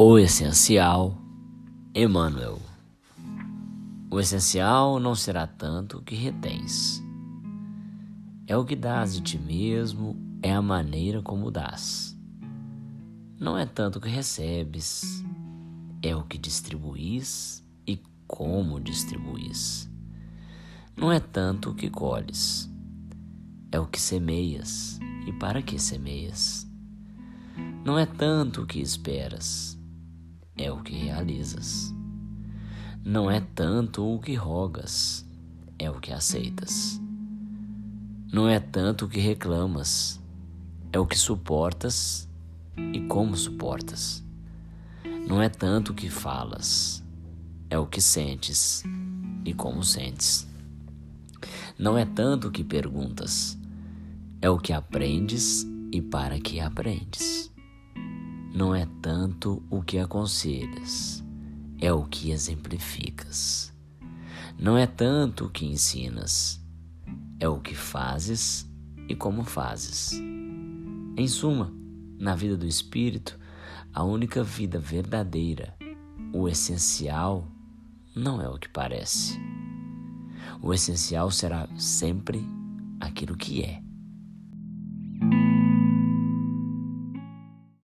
O essencial, Emmanuel. O essencial não será tanto o que retens. É o que dás de ti mesmo, é a maneira como dás. Não é tanto o que recebes, é o que distribuís e como distribuís. Não é tanto o que colhes, é o que semeias e para que semeias. Não é tanto o que esperas, é o que realizas. Não é tanto o que rogas, é o que aceitas. Não é tanto o que reclamas, é o que suportas e como suportas. Não é tanto o que falas, é o que sentes e como sentes. Não é tanto o que perguntas, é o que aprendes e para que aprendes não é tanto o que aconselhas, é o que exemplificas. Não é tanto o que ensinas, é o que fazes e como fazes. Em suma, na vida do espírito, a única vida verdadeira, o essencial, não é o que parece. O essencial será sempre aquilo que é